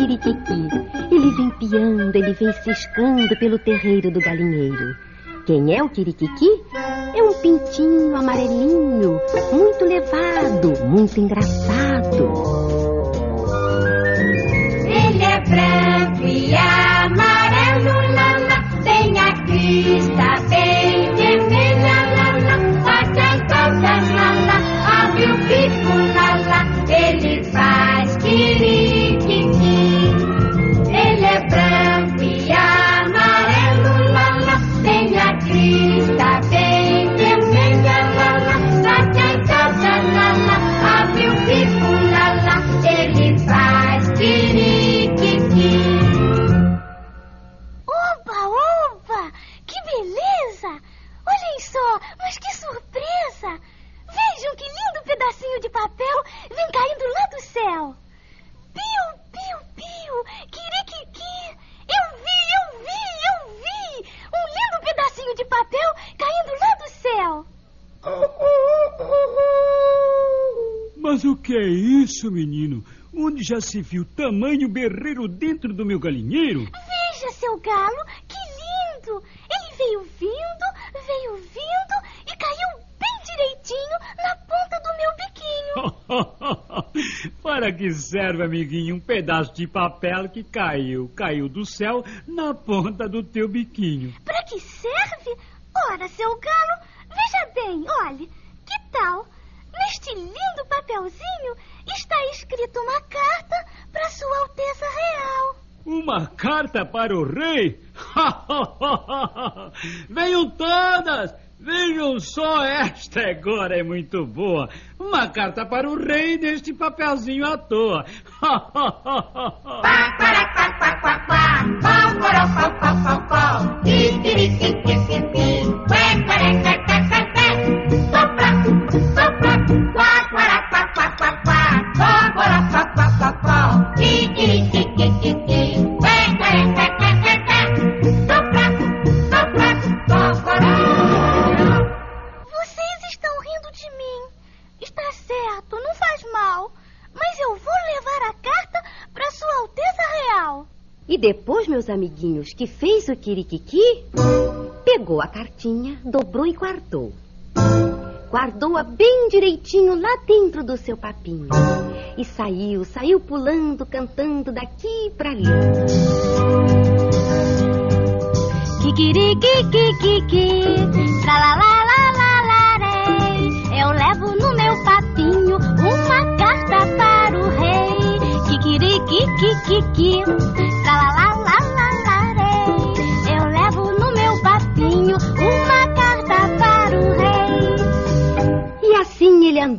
Kikirikiki. Ele vem piando, ele vem ciscando pelo terreiro do galinheiro. Quem é o Kirikiki? É um pintinho amarelinho, muito levado, muito engraçado. Ele é branco e amarelo, lala, tem a crista Mas o que é isso, menino? Onde já se viu tamanho berreiro dentro do meu galinheiro? Veja, seu galo, que lindo! Ele veio vindo, veio vindo e caiu bem direitinho na ponta do meu biquinho. Para que serve, amiguinho, um pedaço de papel que caiu, caiu do céu na ponta do teu biquinho. Para que serve? Ora, seu galo, veja bem, olhe, que tal? Neste lindo papelzinho está escrito uma carta para Sua Alteza Real. Uma carta para o rei? Venham todas! Vejam só, esta agora é muito boa. Uma carta para o rei neste papelzinho à toa. Vocês E depois, meus amiguinhos, que fez o Kirikiki, pegou a cartinha, dobrou e guardou. Guardou-a bem direitinho lá dentro do seu papinho. E saiu, saiu pulando, cantando daqui pra ali. Kikirikikiki, tralalalalalarei. Eu levo no meu papinho uma carta para o rei. Kikirikikiki,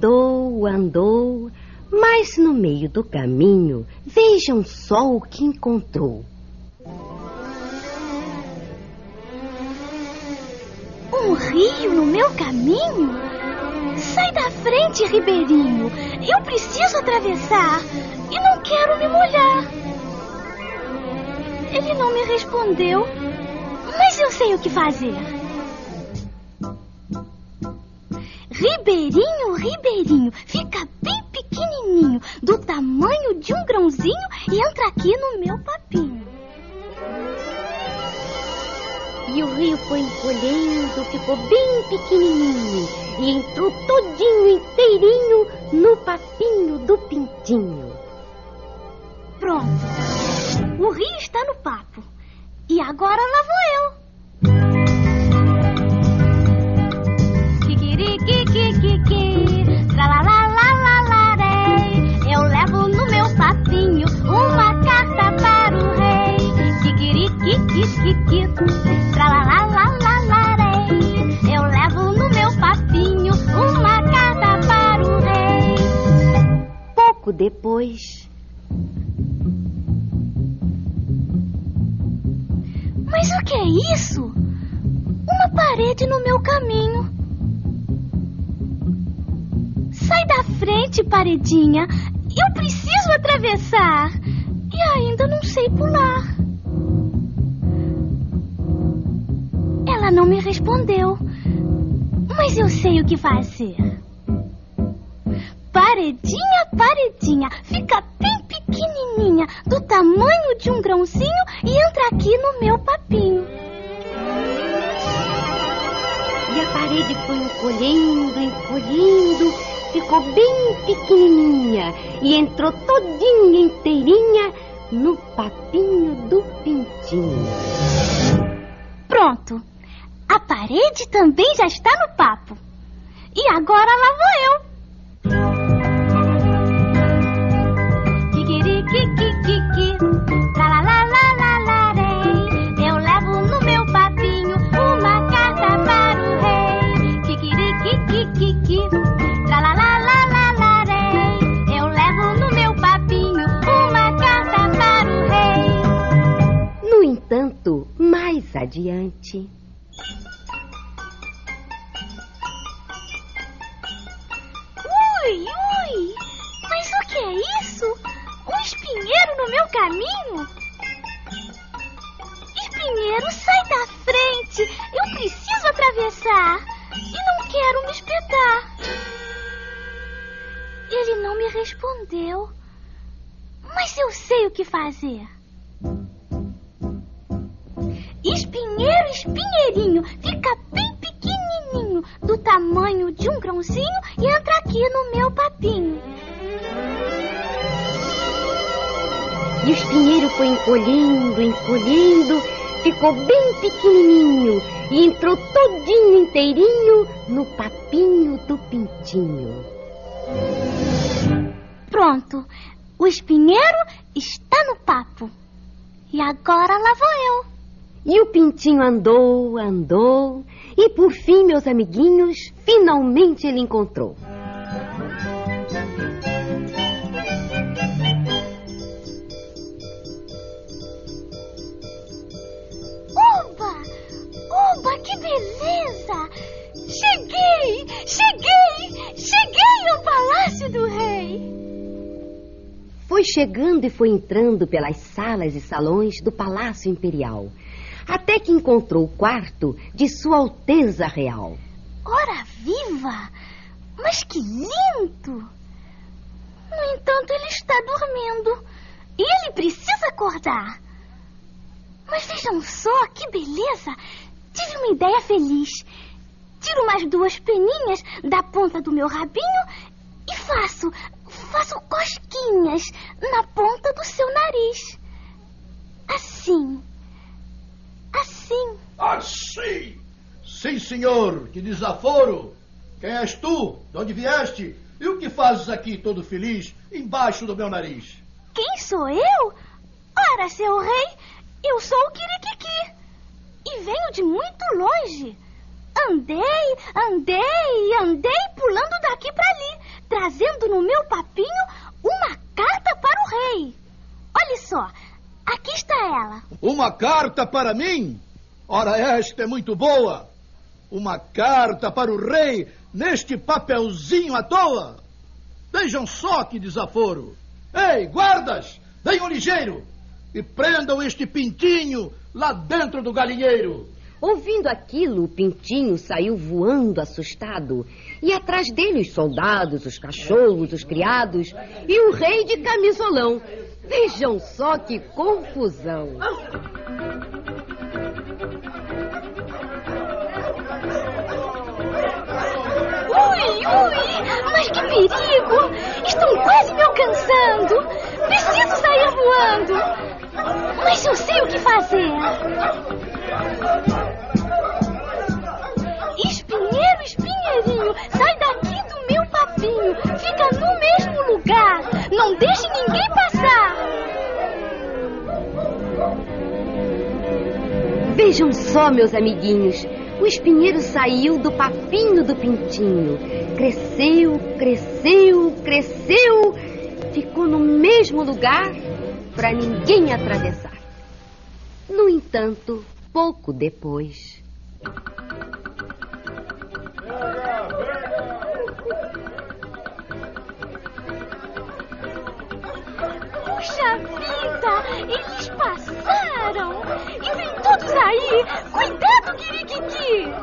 andou, andou, mas no meio do caminho, vejam só o que encontrou. Um rio no meu caminho? Sai da frente, Ribeirinho. Eu preciso atravessar e não quero me molhar. Ele não me respondeu, mas eu sei o que fazer. Ribeirinho, Ribeirinho, fica bem pequenininho, do tamanho de um grãozinho e entra aqui no meu papinho. E o rio foi encolhendo, ficou bem pequenininho e entrou todinho inteirinho no papinho do pintinho. Pronto. O rio está no papo. E agora lá vou eu. Kikirikikiki, tralalalalalarei. Eu levo no meu papinho uma carta para o rei. Kikirikikiki, tralalalalalarei. Eu levo no meu papinho uma carta para o rei. Pouco depois, Mas o que é isso? Uma parede no meu caminho. Sai da frente, paredinha. Eu preciso atravessar. E ainda não sei pular. Ela não me respondeu. Mas eu sei o que fazer. Paredinha, paredinha, fica bem pequenininha, do tamanho de um grãozinho e entra aqui no meu papinho. E a parede foi encolhendo, encolhendo, ficou bem pequenininha e entrou todinha inteirinha no papinho do pintinho. Pronto. A parede também já está no papo. E agora lá vou eu. Caminho? Espinheiro, sai da frente! Eu preciso atravessar! E não quero me espetar! Ele não me respondeu. Mas eu sei o que fazer. Espinheiro, espinheirinho, O espinheiro foi encolhendo, encolhendo, ficou bem pequenininho e entrou todinho inteirinho no papinho do pintinho. Pronto, o espinheiro está no papo. E agora lá vou eu. E o pintinho andou, andou, e por fim, meus amiguinhos, finalmente ele encontrou. Cheguei! Cheguei! Ao Palácio do Rei! Foi chegando e foi entrando pelas salas e salões do Palácio Imperial, até que encontrou o quarto de Sua Alteza Real. Ora viva! Mas que lindo! No entanto, ele está dormindo. E ele precisa acordar. Mas vejam só que beleza! Tive uma ideia feliz. Tiro umas duas peninhas da ponta do meu rabinho e faço, faço cosquinhas na ponta do seu nariz. Assim. Assim. Assim! Sim, senhor, que desaforo! Quem és tu? De onde vieste? E o que fazes aqui todo feliz, embaixo do meu nariz? Quem sou eu? Ora, seu rei, eu sou o Kirikiki. E venho de muito longe. Andei, andei, andei pulando daqui para ali, trazendo no meu papinho uma carta para o rei. Olhe só, aqui está ela. Uma carta para mim? Ora, esta é muito boa! Uma carta para o rei neste papelzinho à toa! Vejam só que desaforo! Ei, guardas! Venham ligeiro! E prendam este pintinho lá dentro do galinheiro! Ouvindo aquilo, o pintinho saiu voando assustado. E atrás dele os soldados, os cachorros, os criados e o rei de camisolão. Vejam só que confusão. Ui, ui, mas que perigo! Estão quase me alcançando. Preciso sair voando. Mas eu sei o que fazer. Espinheirinho, sai daqui do meu papinho. Fica no mesmo lugar. Não deixe ninguém passar. Vejam só, meus amiguinhos. O espinheiro saiu do papinho do pintinho. Cresceu, cresceu, cresceu. Ficou no mesmo lugar para ninguém atravessar. No entanto, pouco depois. Puxa vida! Eles passaram! E vem todos aí! Cuidado, Kirikiki!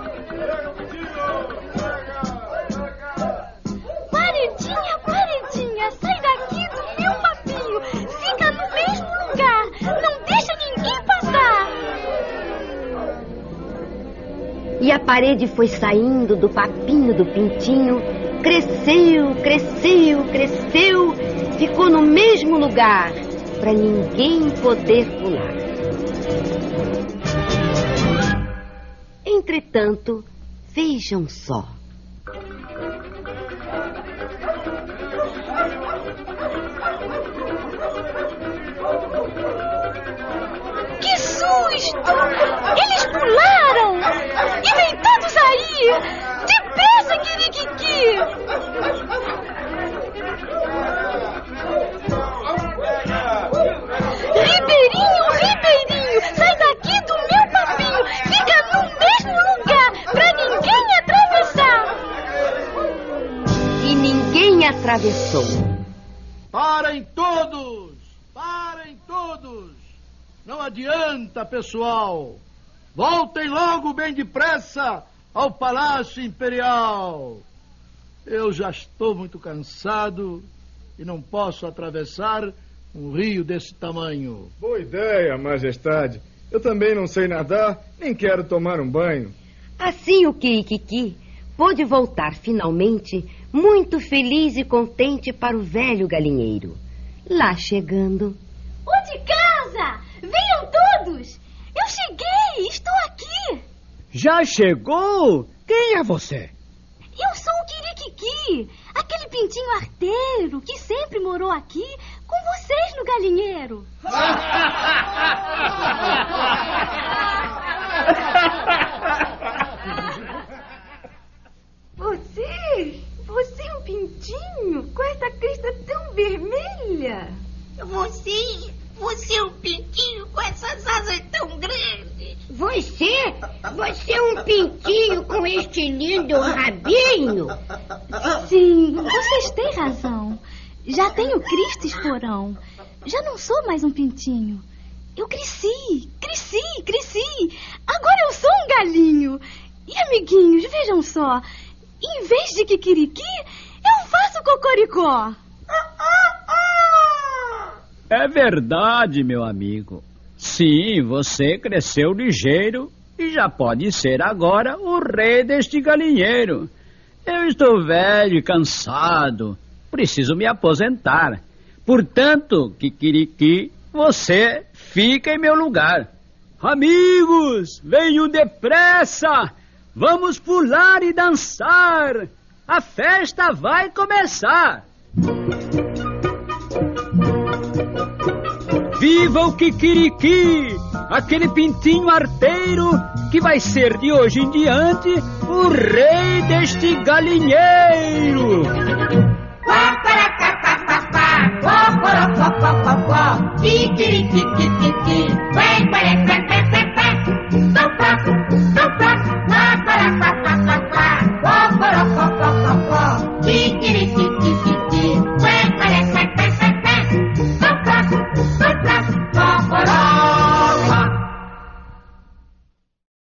Paredinha, paredinha, sai daqui do meu papinho! Fica no mesmo lugar! Não deixa ninguém passar! E a parede foi saindo do papinho do pintinho cresceu, cresceu, cresceu, ficou no mesmo lugar para ninguém poder pular. Entretanto, vejam só. Parem todos! Parem todos! Não adianta, pessoal! Voltem logo bem depressa ao Palácio Imperial! Eu já estou muito cansado e não posso atravessar um rio desse tamanho. Boa ideia, Majestade. Eu também não sei nadar, nem quero tomar um banho. Assim o Kirikiki pôde voltar finalmente, muito feliz e contente para o velho galinheiro. Lá chegando, O de casa! Venham todos! Eu cheguei! Estou aqui! Já chegou? Quem é você? Eu sou o Kirikiki, aquele pintinho arteiro que sempre morou aqui com vocês no galinheiro. Você? Você pintinho com essa crista tão vermelha? Você, você é um pintinho com essas asas tão grandes. Você? Você é um pintinho com este lindo rabinho? Sim, vocês têm razão. Já tenho Cristo esporão. Já não sou mais um pintinho. Eu cresci, cresci, cresci. Agora eu sou um galinho. E amiguinhos, vejam só. Em vez de kikiriki, cocoricó. É verdade, meu amigo. Sim, você cresceu ligeiro e já pode ser agora o rei deste galinheiro. Eu estou velho e cansado. Preciso me aposentar. Portanto, Kikiriki, você fica em meu lugar. Amigos, venham depressa! Vamos pular e dançar! A festa vai começar! Viva o Kikiriki! Aquele pintinho arteiro que vai ser de hoje em diante o rei deste galinheiro!